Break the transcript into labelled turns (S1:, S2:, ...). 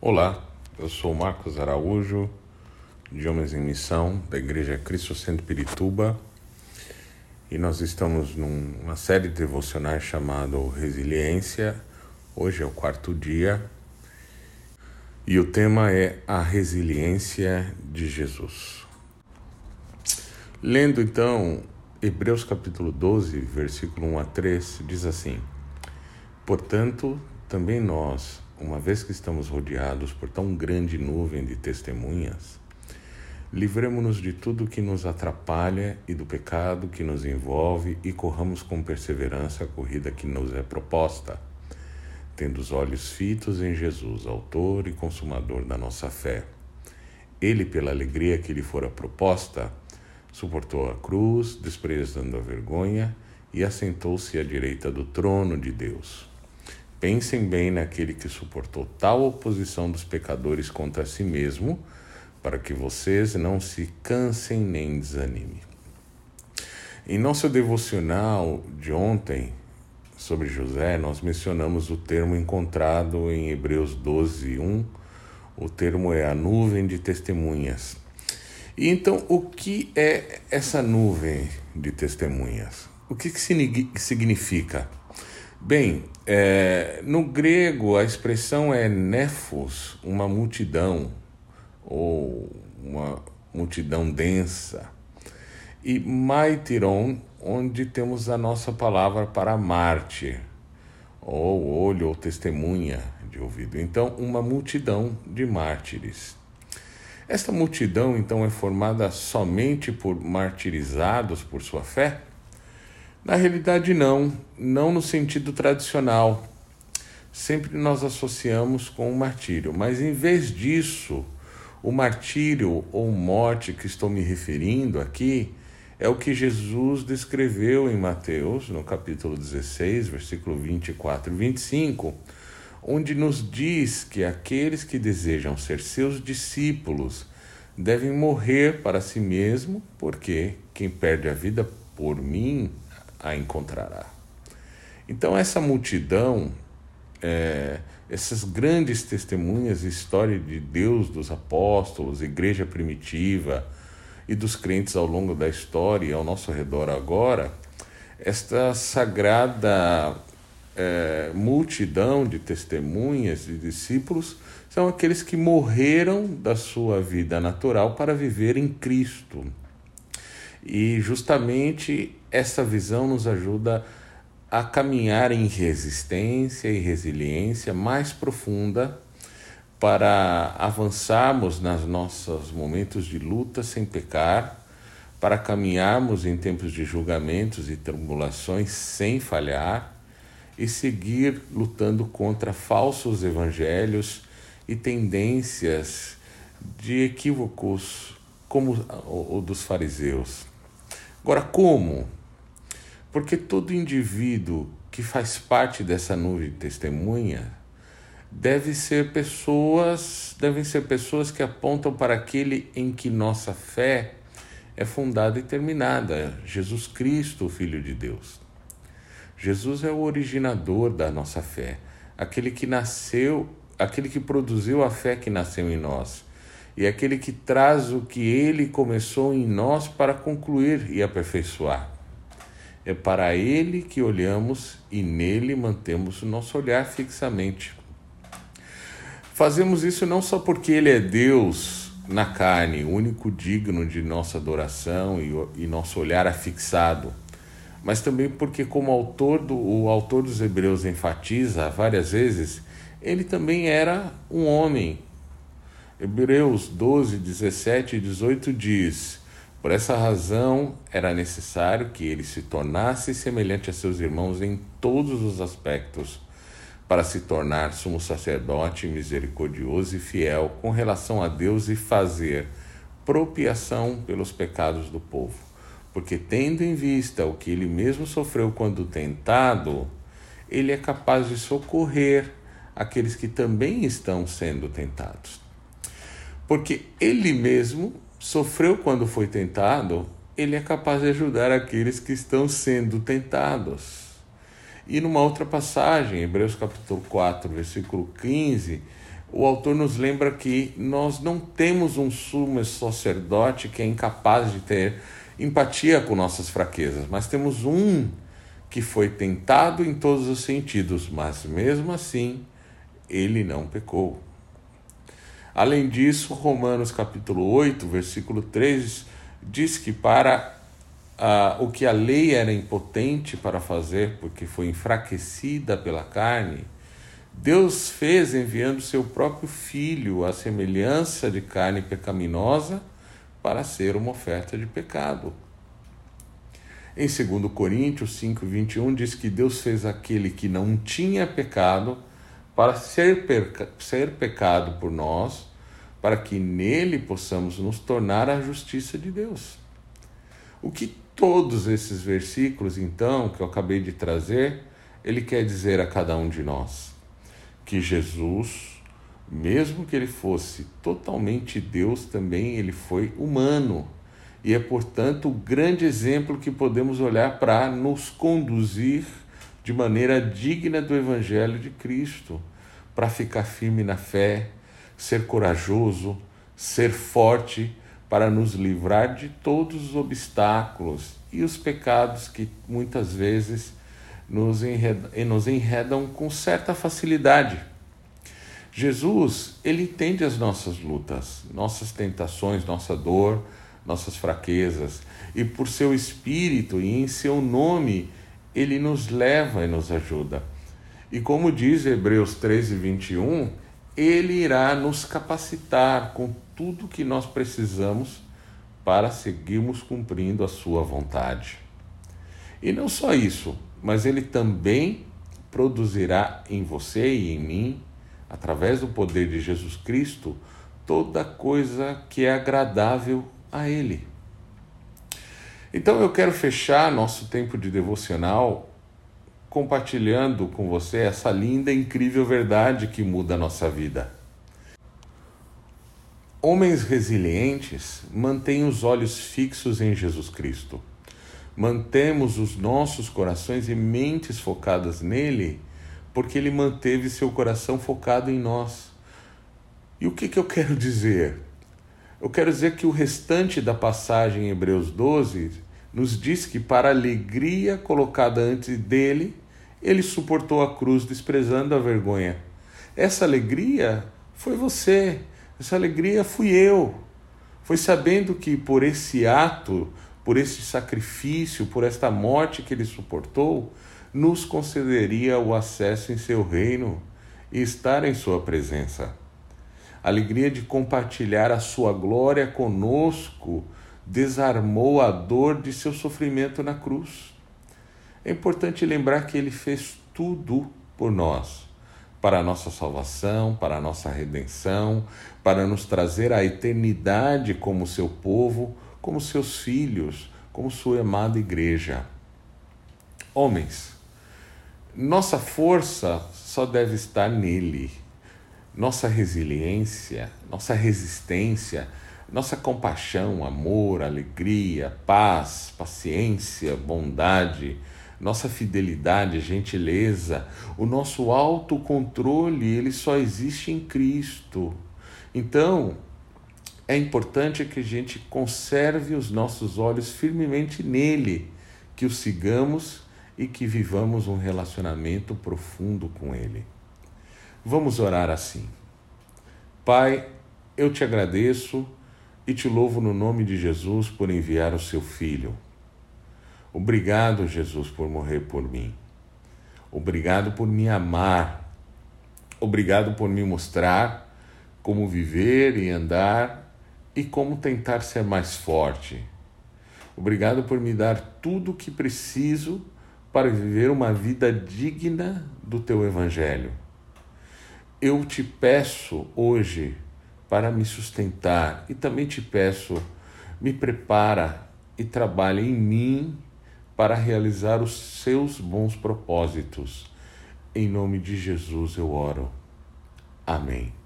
S1: Olá, eu sou Marcos Araújo, de Homens em Missão, da Igreja Cristo Centro Pirituba, e nós estamos numa série devocional chamada Resiliência. Hoje é o quarto dia e o tema é a resiliência de Jesus. Lendo então Hebreus capítulo 12, versículo 1 a 3, diz assim: Portanto, também nós, uma vez que estamos rodeados por tão grande nuvem de testemunhas, livremos-nos de tudo que nos atrapalha e do pecado que nos envolve e corramos com perseverança a corrida que nos é proposta, tendo os olhos fitos em Jesus, autor e consumador da nossa fé. Ele, pela alegria que lhe fora proposta, suportou a cruz, desprezando a vergonha, e assentou-se à direita do trono de Deus. Pensem bem naquele que suportou tal oposição dos pecadores contra si mesmo, para que vocês não se cansem nem desanimem. Em nosso devocional de ontem sobre José, nós mencionamos o termo encontrado em Hebreus 12, 1. O termo é a nuvem de testemunhas. E então, o que é essa nuvem de testemunhas? O que, que significa? Bem, é, no grego a expressão é nefos, uma multidão, ou uma multidão densa, e maitiron, onde temos a nossa palavra para mártir, ou olho ou testemunha de ouvido. Então, uma multidão de mártires. Esta multidão, então, é formada somente por martirizados por sua fé? Na realidade, não, não no sentido tradicional. Sempre nós associamos com o martírio, mas em vez disso, o martírio ou morte que estou me referindo aqui é o que Jesus descreveu em Mateus, no capítulo 16, versículo 24 e 25 onde nos diz que aqueles que desejam ser seus discípulos devem morrer para si mesmo, porque quem perde a vida por mim a encontrará. Então, essa multidão, é, essas grandes testemunhas, história de Deus, dos apóstolos, igreja primitiva e dos crentes ao longo da história e ao nosso redor agora, esta sagrada é, multidão de testemunhas e discípulos são aqueles que morreram da sua vida natural para viver em Cristo. E justamente essa visão nos ajuda a caminhar em resistência e resiliência mais profunda para avançarmos nos nossos momentos de luta sem pecar, para caminharmos em tempos de julgamentos e tribulações sem falhar e seguir lutando contra falsos evangelhos e tendências de equívocos como o dos fariseus. Agora, como? Porque todo indivíduo que faz parte dessa nuvem de testemunha deve ser pessoas, devem ser pessoas que apontam para aquele em que nossa fé é fundada e terminada, Jesus Cristo, o Filho de Deus. Jesus é o originador da nossa fé, aquele que nasceu, aquele que produziu a fé que nasceu em nós, e aquele que traz o que ele começou em nós para concluir e aperfeiçoar. É para ele que olhamos e nele mantemos o nosso olhar fixamente. Fazemos isso não só porque ele é Deus na carne, o único digno de nossa adoração e, e nosso olhar afixado mas também porque, como autor do, o autor dos Hebreus enfatiza várias vezes, ele também era um homem. Hebreus 12, 17 e 18 diz: Por essa razão era necessário que ele se tornasse semelhante a seus irmãos em todos os aspectos, para se tornar sumo sacerdote misericordioso e fiel com relação a Deus e fazer propiação pelos pecados do povo porque tendo em vista o que ele mesmo sofreu quando tentado, ele é capaz de socorrer aqueles que também estão sendo tentados. Porque ele mesmo sofreu quando foi tentado, ele é capaz de ajudar aqueles que estão sendo tentados. E numa outra passagem, Hebreus capítulo 4, versículo 15, o autor nos lembra que nós não temos um sumo sacerdote que é incapaz de ter empatia com nossas fraquezas, mas temos um que foi tentado em todos os sentidos, mas mesmo assim ele não pecou. Além disso, Romanos capítulo 8, versículo 3 diz que para uh, o que a lei era impotente para fazer, porque foi enfraquecida pela carne, Deus fez enviando seu próprio filho à semelhança de carne pecaminosa para ser uma oferta de pecado. Em 2 Coríntios 5, 21 diz que Deus fez aquele que não tinha pecado para ser, ser pecado por nós, para que nele possamos nos tornar a justiça de Deus. O que todos esses versículos, então, que eu acabei de trazer, ele quer dizer a cada um de nós? Que Jesus, mesmo que ele fosse totalmente Deus, também ele foi humano. E é, portanto, o grande exemplo que podemos olhar para nos conduzir de maneira digna do Evangelho de Cristo, para ficar firme na fé, ser corajoso, ser forte, para nos livrar de todos os obstáculos e os pecados que muitas vezes nos enredam, nos enredam com certa facilidade. Jesus, ele entende as nossas lutas, nossas tentações, nossa dor, nossas fraquezas, e por seu espírito e em seu nome, ele nos leva e nos ajuda. E como diz Hebreus 13, 21, ele irá nos capacitar com tudo que nós precisamos para seguirmos cumprindo a sua vontade. E não só isso, mas ele também produzirá em você e em mim, através do poder de Jesus Cristo, toda coisa que é agradável a ele. Então eu quero fechar nosso tempo de devocional compartilhando com você essa linda e incrível verdade que muda a nossa vida. Homens resilientes mantêm os olhos fixos em Jesus Cristo. Mantemos os nossos corações e mentes focadas nele, porque ele manteve seu coração focado em nós. E o que, que eu quero dizer? Eu quero dizer que o restante da passagem em Hebreus 12 nos diz que, para a alegria colocada antes dele, ele suportou a cruz, desprezando a vergonha. Essa alegria foi você, essa alegria fui eu. Foi sabendo que por esse ato, por esse sacrifício, por esta morte que ele suportou, nos concederia o acesso em seu reino e estar em sua presença alegria de compartilhar a sua glória conosco, desarmou a dor de seu sofrimento na cruz. É importante lembrar que ele fez tudo por nós, para a nossa salvação, para a nossa redenção, para nos trazer à eternidade como seu povo, como seus filhos, como sua amada igreja. Homens, nossa força só deve estar nele nossa resiliência, nossa resistência, nossa compaixão, amor, alegria, paz, paciência, bondade, nossa fidelidade, gentileza, o nosso autocontrole, ele só existe em Cristo. Então, é importante que a gente conserve os nossos olhos firmemente nele, que o sigamos e que vivamos um relacionamento profundo com ele. Vamos orar assim. Pai, eu te agradeço e te louvo no nome de Jesus por enviar o seu filho. Obrigado, Jesus, por morrer por mim. Obrigado por me amar. Obrigado por me mostrar como viver e andar e como tentar ser mais forte. Obrigado por me dar tudo o que preciso para viver uma vida digna do teu evangelho eu te peço hoje para me sustentar e também te peço, me prepara e trabalhe em mim para realizar os seus bons propósitos. Em nome de Jesus eu oro. Amém.